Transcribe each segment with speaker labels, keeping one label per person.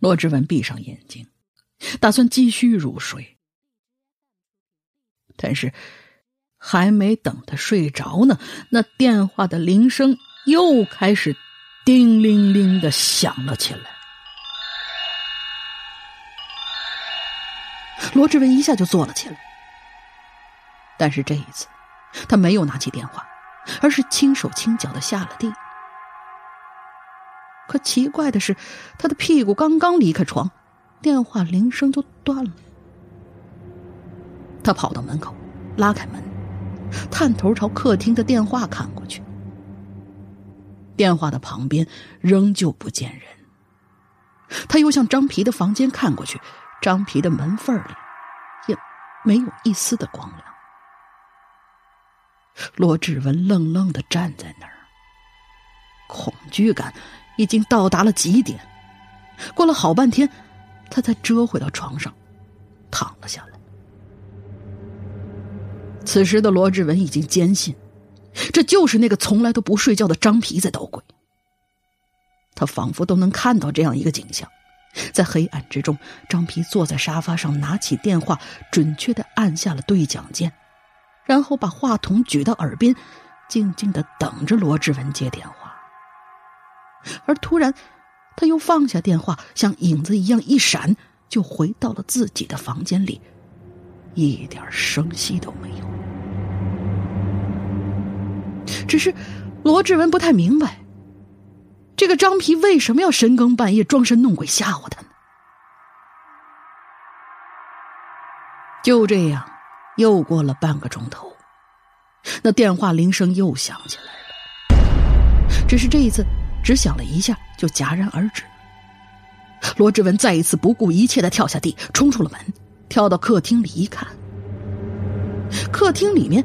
Speaker 1: 罗志文闭上眼睛，打算继续入睡，但是还没等他睡着呢，那电话的铃声又开始。叮铃铃的响了起来，罗志文一下就坐了起来。但是这一次，他没有拿起电话，而是轻手轻脚的下了地。可奇怪的是，他的屁股刚刚离开床，电话铃声就断了。他跑到门口，拉开门，探头朝客厅的电话看过去。电话的旁边仍旧不见人，他又向张皮的房间看过去，张皮的门缝里也没有一丝的光亮。罗志文愣愣的站在那儿，恐惧感已经到达了极点。过了好半天，他才折回到床上，躺了下来。此时的罗志文已经坚信。这就是那个从来都不睡觉的张皮在捣鬼。他仿佛都能看到这样一个景象：在黑暗之中，张皮坐在沙发上，拿起电话，准确的按下了对讲键，然后把话筒举到耳边，静静的等着罗志文接电话。而突然，他又放下电话，像影子一样一闪，就回到了自己的房间里，一点声息都没有。只是，罗志文不太明白，这个张皮为什么要深更半夜装神弄鬼吓唬他呢？就这样，又过了半个钟头，那电话铃声又响起来了。只是这一次，只响了一下就戛然而止。罗志文再一次不顾一切的跳下地，冲出了门，跳到客厅里一看，客厅里面。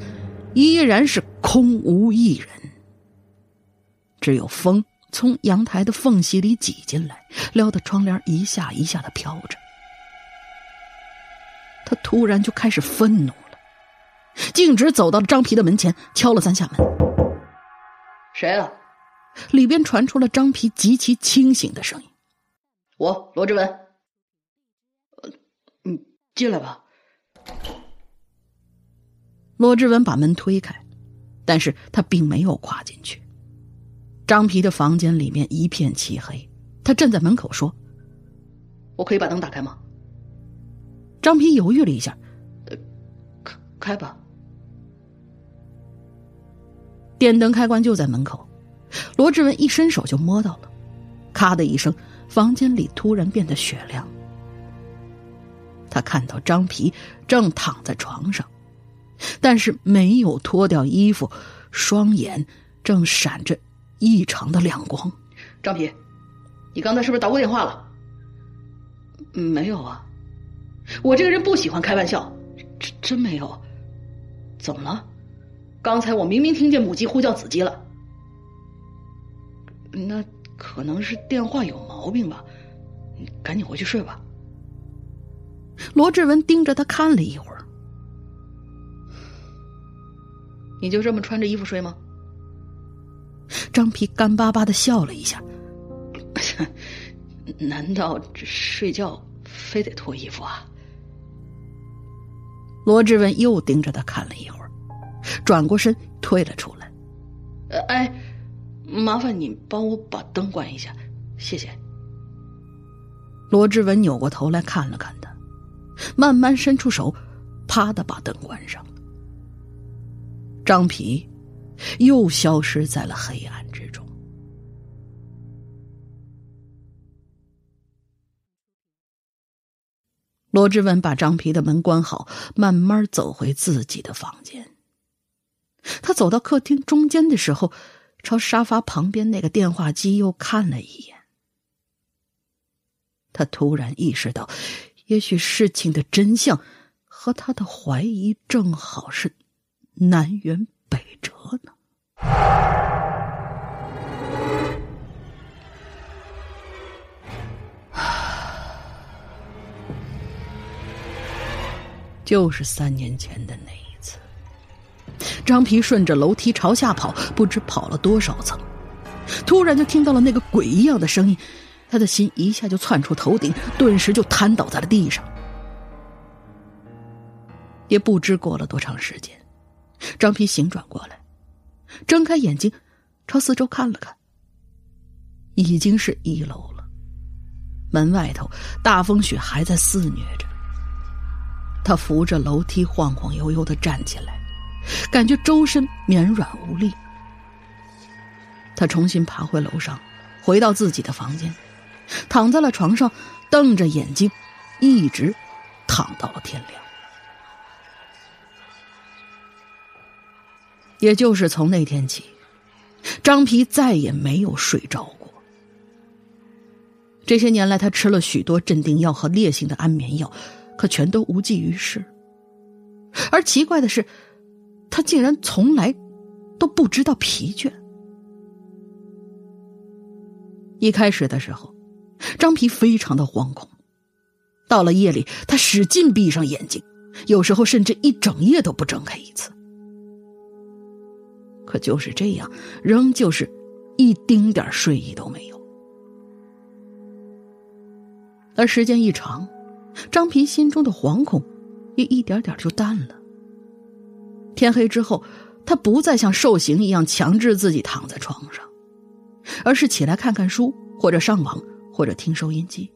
Speaker 1: 依然是空无一人，只有风从阳台的缝隙里挤进来，撩得窗帘一下一下的飘着。他突然就开始愤怒了，径直走到了张皮的门前，敲了三下门。
Speaker 2: 谁啊？
Speaker 1: 里边传出了张皮极其清醒的声音：“
Speaker 2: 我罗志文。”呃，你进来吧。
Speaker 1: 罗志文把门推开，但是他并没有跨进去。张皮的房间里面一片漆黑，他站在门口说：“
Speaker 2: 我可以把灯打开吗？”
Speaker 1: 张皮犹豫了一下，“
Speaker 2: 开开吧。”
Speaker 1: 电灯开关就在门口，罗志文一伸手就摸到了，咔的一声，房间里突然变得雪亮。他看到张皮正躺在床上。但是没有脱掉衣服，双眼正闪着异常的亮光。
Speaker 2: 张皮，你刚才是不是打过电话了？
Speaker 1: 没有啊，
Speaker 2: 我这个人不喜欢开玩笑，真真没有。怎么了？刚才我明明听见母鸡呼叫子鸡了。
Speaker 1: 那可能是电话有毛病吧，你赶紧回去睡吧。罗志文盯着他看了一会儿。
Speaker 2: 你就这么穿着衣服睡吗？
Speaker 1: 张皮干巴巴的笑了一下。
Speaker 2: 难道睡觉非得脱衣服啊？
Speaker 1: 罗志文又盯着他看了一会儿，转过身退了出来。
Speaker 2: 呃，哎，麻烦你帮我把灯关一下，谢谢。
Speaker 1: 罗志文扭过头来看了看他，慢慢伸出手，啪的把灯关上。张皮又消失在了黑暗之中。罗志文把张皮的门关好，慢慢走回自己的房间。他走到客厅中间的时候，朝沙发旁边那个电话机又看了一眼。他突然意识到，也许事情的真相和他的怀疑正好是南辕北辙呢。就是三年前的那，张皮顺着楼梯朝下跑，不知跑了多少层，突然就听到了那个鬼一样的声音，他的心一下就窜出头顶，顿时就瘫倒在了地上。也不知过了多长时间，张皮醒转过来，睁开眼睛，朝四周看了看，已经是一楼了，门外头大风雪还在肆虐着。他扶着楼梯晃晃悠悠的站起来，感觉周身绵软无力。他重新爬回楼上，回到自己的房间，躺在了床上，瞪着眼睛，一直躺到了天亮。也就是从那天起，张皮再也没有睡着过。这些年来，他吃了许多镇定药和烈性的安眠药。可全都无济于事。而奇怪的是，他竟然从来都不知道疲倦。一开始的时候，张皮非常的惶恐。到了夜里，他使劲闭上眼睛，有时候甚至一整夜都不睁开一次。可就是这样，仍旧是一丁点睡意都没有。而时间一长，张皮心中的惶恐也一点点就淡了。天黑之后，他不再像受刑一样强制自己躺在床上，而是起来看看书，或者上网，或者听收音机。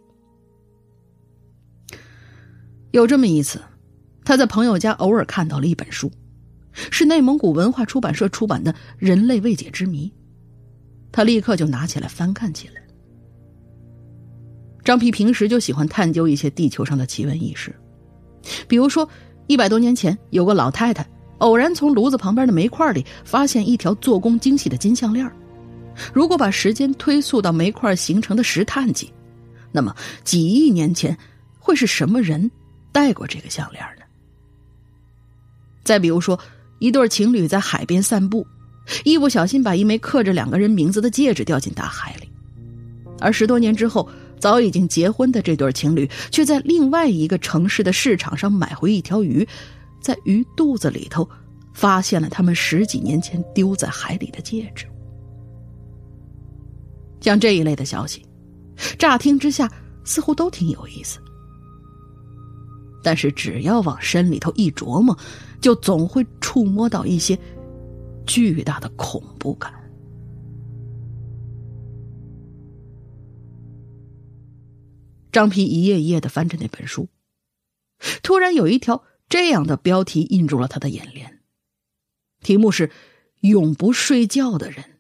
Speaker 1: 有这么一次，他在朋友家偶尔看到了一本书，是内蒙古文化出版社出版的《人类未解之谜》，他立刻就拿起来翻看起来。张皮平时就喜欢探究一些地球上的奇闻异事，比如说，一百多年前有个老太太偶然从炉子旁边的煤块里发现一条做工精细的金项链如果把时间推溯到煤块形成的石炭纪，那么几亿年前会是什么人戴过这个项链呢？再比如说，一对情侣在海边散步，一不小心把一枚刻着两个人名字的戒指掉进大海里，而十多年之后。早已经结婚的这对情侣，却在另外一个城市的市场上买回一条鱼，在鱼肚子里头，发现了他们十几年前丢在海里的戒指。像这一类的消息，乍听之下似乎都挺有意思，但是只要往深里头一琢磨，就总会触摸到一些巨大的恐怖感。张皮一页一页的翻着那本书，突然有一条这样的标题印住了他的眼帘，题目是“永不睡觉的人”。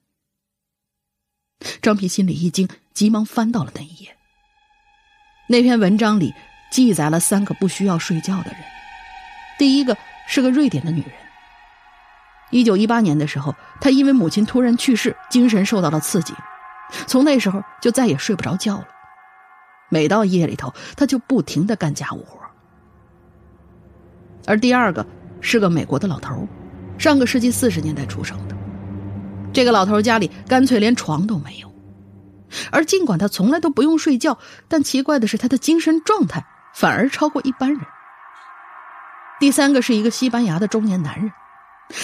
Speaker 1: 张皮心里一惊，急忙翻到了那一页。那篇文章里记载了三个不需要睡觉的人，第一个是个瑞典的女人。一九一八年的时候，她因为母亲突然去世，精神受到了刺激，从那时候就再也睡不着觉了。每到夜里头，他就不停的干家务活。而第二个是个美国的老头，上个世纪四十年代出生的。这个老头家里干脆连床都没有，而尽管他从来都不用睡觉，但奇怪的是他的精神状态反而超过一般人。第三个是一个西班牙的中年男人，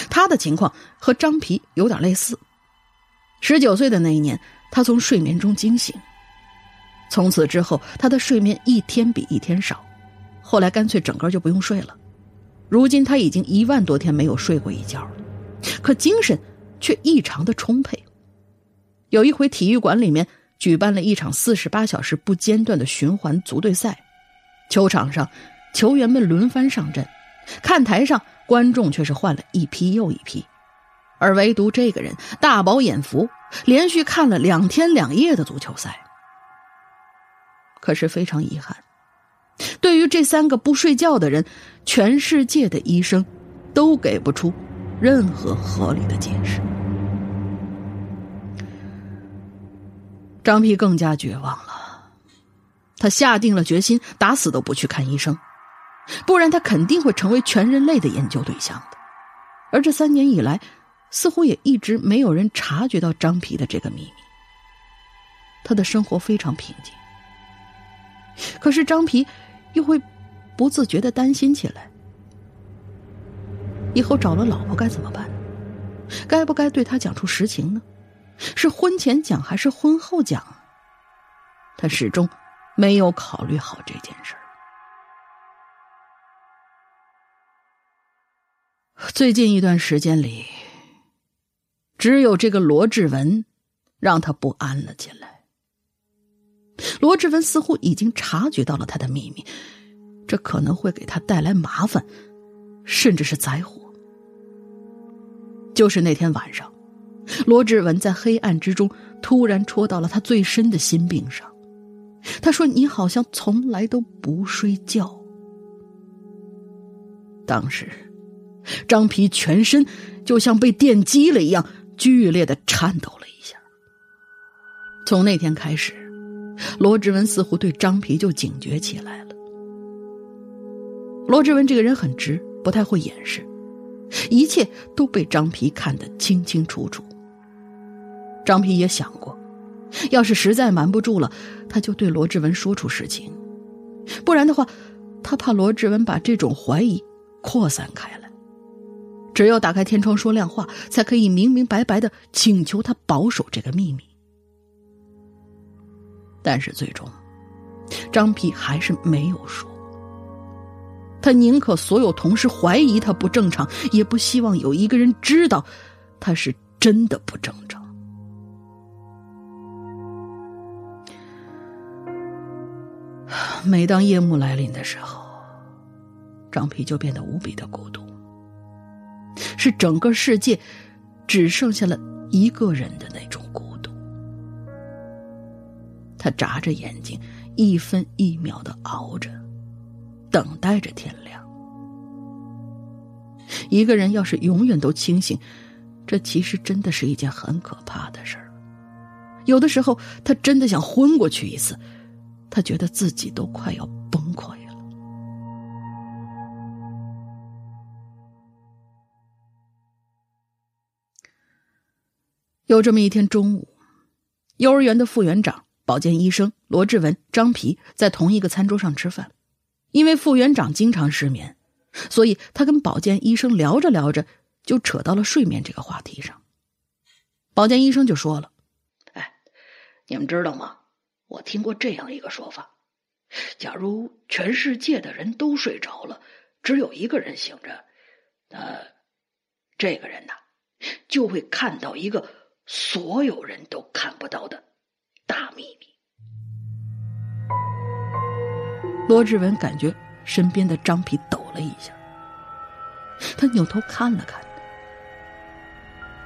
Speaker 1: 他的情况和张皮有点类似。十九岁的那一年，他从睡眠中惊醒。从此之后，他的睡眠一天比一天少，后来干脆整个就不用睡了。如今他已经一万多天没有睡过一觉了，可精神却异常的充沛。有一回，体育馆里面举办了一场四十八小时不间断的循环足队赛，球场上球员们轮番上阵，看台上观众却是换了一批又一批，而唯独这个人大饱眼福，连续看了两天两夜的足球赛。可是非常遗憾，对于这三个不睡觉的人，全世界的医生都给不出任何合理的解释。张皮更加绝望了，他下定了决心，打死都不去看医生，不然他肯定会成为全人类的研究对象的。而这三年以来，似乎也一直没有人察觉到张皮的这个秘密。他的生活非常平静，可是张皮又会不自觉的担心起来：以后找了老婆该怎么办？该不该对他讲出实情呢？是婚前讲还是婚后讲？他始终没有考虑好这件事儿。最近一段时间里，只有这个罗志文让他不安了起来。罗志文似乎已经察觉到了他的秘密，这可能会给他带来麻烦，甚至是灾祸。就是那天晚上。罗志文在黑暗之中突然戳到了他最深的心病上。他说：“你好像从来都不睡觉。”当时，张皮全身就像被电击了一样，剧烈的颤抖了一下。从那天开始，罗志文似乎对张皮就警觉起来了。罗志文这个人很直，不太会掩饰，一切都被张皮看得清清楚楚。张皮也想过，要是实在瞒不住了，他就对罗志文说出实情；不然的话，他怕罗志文把这种怀疑扩散开来。只有打开天窗说亮话，才可以明明白白的请求他保守这个秘密。但是最终，张皮还是没有说。他宁可所有同事怀疑他不正常，也不希望有一个人知道他是真的不正常。每当夜幕来临的时候，张皮就变得无比的孤独，是整个世界只剩下了一个人的那种孤。他眨着眼睛，一分一秒的熬着，等待着天亮。一个人要是永远都清醒，这其实真的是一件很可怕的事儿。有的时候，他真的想昏过去一次。他觉得自己都快要崩溃了。有这么一天中午，幼儿园的副园长、保健医生罗志文、张皮在同一个餐桌上吃饭。因为副园长经常失眠，所以他跟保健医生聊着聊着，就扯到了睡眠这个话题上。保健医生就说了：“
Speaker 2: 哎，你们知道吗？”我听过这样一个说法：假如全世界的人都睡着了，只有一个人醒着，那这个人呐，就会看到一个所有人都看不到的大秘密。
Speaker 1: 罗志文感觉身边的张皮抖了一下，他扭头看了看，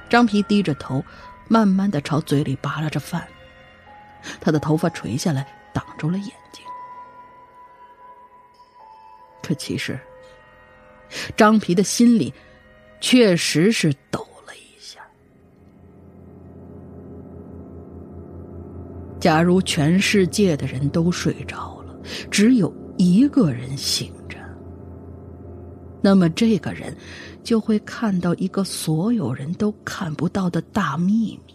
Speaker 1: 张皮低着头，慢慢的朝嘴里扒拉着饭。他的头发垂下来，挡住了眼睛。可其实，张皮的心里确实是抖假如全世界的人都睡着了，只有一个人醒着，那么这个人就会看到一个所有人都看不到的大秘密。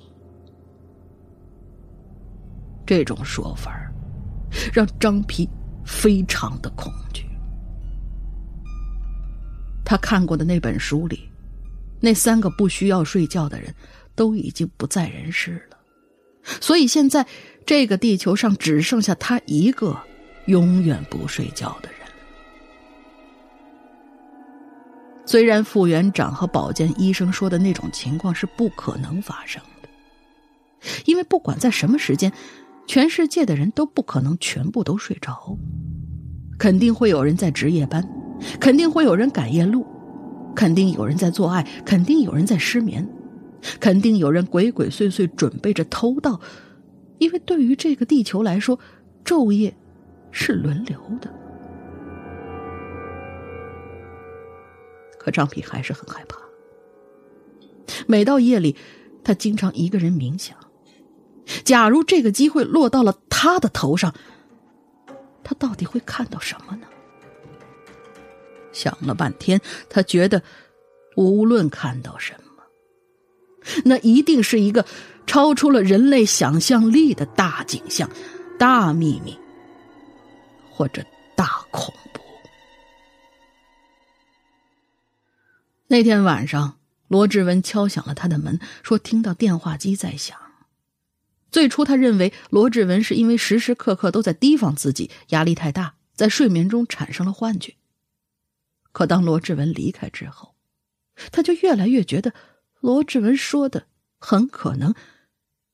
Speaker 1: 这种说法让张皮非常的恐惧。他看过的那本书里，那三个不需要睡觉的人都已经不在人世了，所以现在这个地球上只剩下他一个永远不睡觉的人。虽然副园长和保健医生说的那种情况是不可能发生的，因为不管在什么时间。全世界的人都不可能全部都睡着，肯定会有人在值夜班，肯定会有人赶夜路，肯定有人在做爱，肯定有人在失眠，肯定有人鬼鬼祟祟准备着偷盗，因为对于这个地球来说昼夜是轮流的。可张皮还是很害怕。每到夜里他经常一个人冥想。假如这个机会落到了他的头上他到底会看到什么呢？想了半天他觉得无论看到什么那一定是一个超出了人类想象力的大景象、大秘密，或者大恐怖。那天晚上，罗志文敲响了他的门，说听到电话机在响。最初，他认为罗志文是因为时时刻刻都在提防自己，压力太大，在睡眠中产生了幻觉。可当罗志文离开之后，他就越来越觉得罗志文说的很可能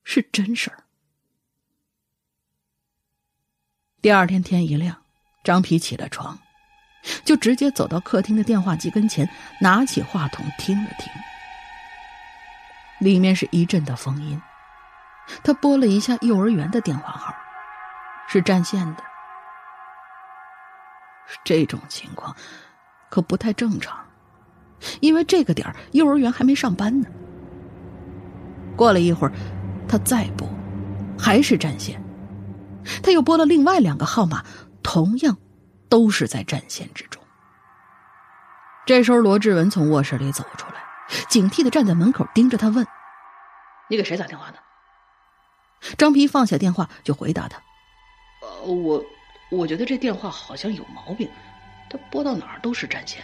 Speaker 1: 是真事儿。第二天天一亮，张皮起了床。就直接走到客厅的电话机跟前，拿起话筒听了听，里面是一阵的风音。他拨了一下幼儿园的电话号，是占线的。这种情况可不太正常，因为这个点儿幼儿园还没上班呢。过了一会儿，他再拨，还是占线。他又拨了另外两个号码，同样。都是在占线之中。这时候，罗志文从卧室里走出来，警惕的站在门口，盯着他问：“
Speaker 2: 你给谁打电话呢？”
Speaker 1: 张皮放下电话，就回答他：“
Speaker 2: 呃，我我觉得这电话好像有毛病，他拨到哪儿都是占线。”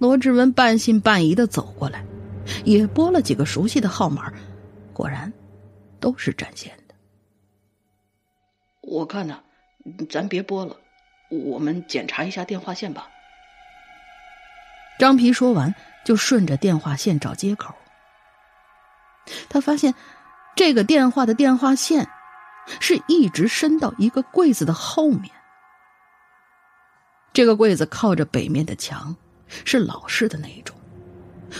Speaker 1: 罗志文半信半疑的走过来，也拨了几个熟悉的号码，果然都是占线的。
Speaker 2: 我看呢。咱别拨了，我们检查一下电话线吧。
Speaker 1: 张皮说完，就顺着电话线找接口。他发现，这个电话的电话线是一直伸到一个柜子的后面。这个柜子靠着北面的墙，是老式的那一种，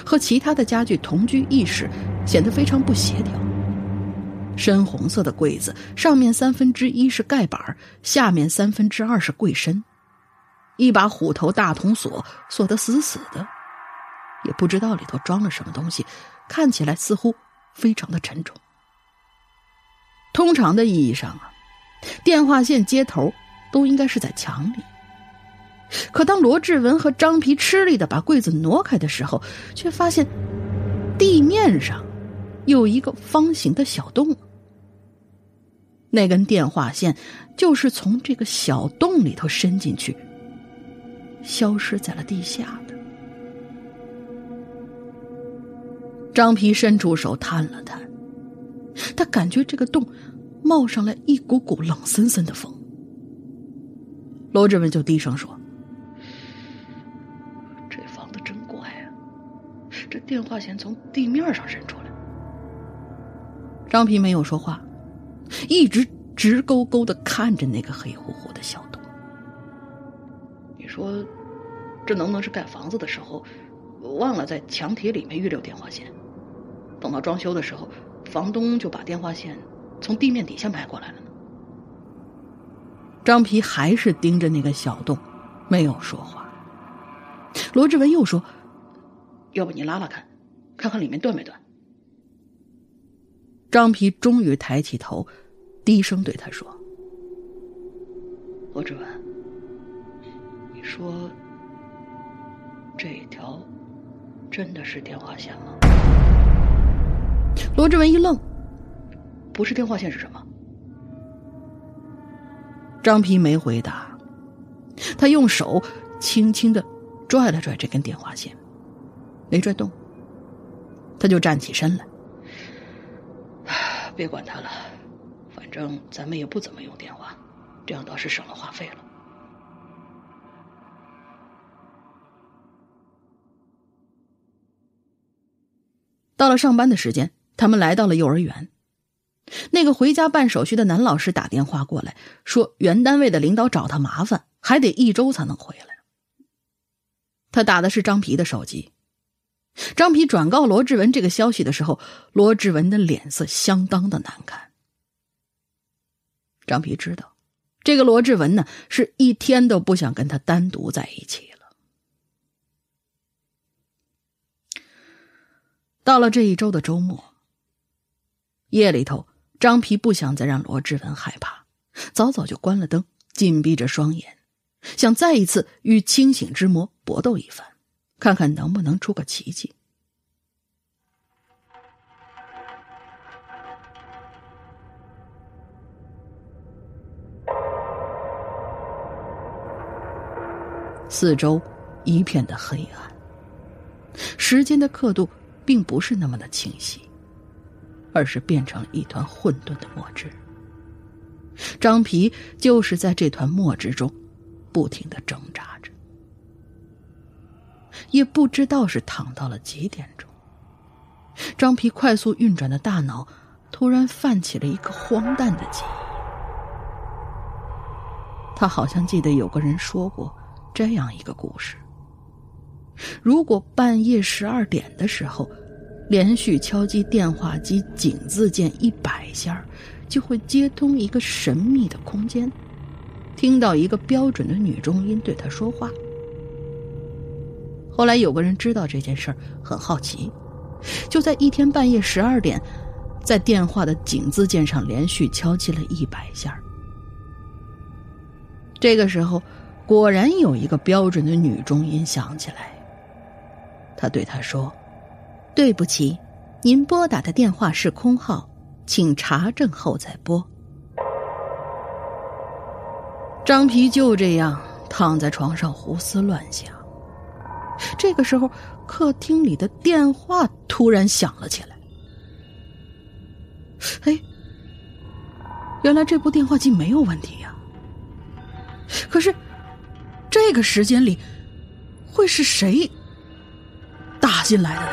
Speaker 1: 和其他的家具同居一室，显得非常不协调。深红色的柜子，上面三分之一是盖板，下面三分之二是柜身。一把虎头大铜锁锁得死死的，也不知道里头装了什么东西，看起来似乎非常的沉重。通常的意义上啊，电话线接头都应该是在墙里。可当罗志文和张皮吃力的把柜子挪开的时候，却发现地面上有一个方形的小洞。那根电话线就是从这个小洞里头伸进去，消失在了地下的。张皮伸出手探了探，他感觉这个洞冒上来一股股冷森森的风。罗志文就低声说：“
Speaker 2: 电话线从地面上伸出来。”
Speaker 1: 张皮没有说话。一直直勾勾的看着那个黑乎乎的小洞。
Speaker 2: 你说，这能不能是盖房子的时候忘了在墙体里面预留电话线？等到装修的时候，房东就把电话线从地面底下埋过来了呢？
Speaker 1: 张皮还是盯着那个小洞，没有说话。罗志文又说：“
Speaker 2: 要不你拉拉看，看看里面断没断？”
Speaker 1: 张皮终于抬起头。低声对他说：“
Speaker 2: 罗志文，你说这条真的是电话线吗？”
Speaker 1: 罗志文一愣：“
Speaker 2: 不是电话线是什么？”
Speaker 1: 张皮没回答，他用手轻轻的拽了拽这根电话线，没拽动，他就站起身来：“
Speaker 2: 别管他了。”反正咱们也不怎么用电话，这样倒是省了话费了。
Speaker 1: 到了上班的时间，他们来到了幼儿园。那个回家办手续的男老师打电话过来，说原单位的领导找他麻烦，还得一周才能回来。他打的是张皮的手机。张皮转告罗志文这个消息的时候罗志文的脸色相当的难看。张皮知道这个罗志文呢是一天都不想跟他单独在一起了。到了这一周的周末夜里头张皮不想再让罗志文害怕。早早就关了灯紧闭着双眼想再一次与清醒之魔搏斗一番。看看能不能出个奇迹。四周一片的黑暗，时间的刻度并不是那么的清晰，而是变成了一团混沌的墨汁。张皮就是在这团墨汁中不停的挣扎，也不知道是躺到了几点钟。张皮快速运转的大脑突然泛起了一个荒诞的记忆，他好像记得有个人说过。这样一个故事：如果半夜十二点的时候，连续敲击电话机井字键一百下，就会接通一个神秘的空间，听到一个标准的女中音对他说话。后来有个人知道这件事儿，很好奇，就在一天半夜十二点，在电话的井字键上连续敲击了一百下。这个时候。果然有一个标准的女中音响起来。他对他说：“对不起，您拨打的电话是空号，请查证后再拨。”张皮就这样躺在床上胡思乱想。这个时候，客厅里的电话突然响了起来。哎，原来这部电话机没有问题呀。可是。这个时间里，会是谁打进来的呢？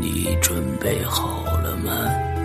Speaker 3: 你准备好了吗？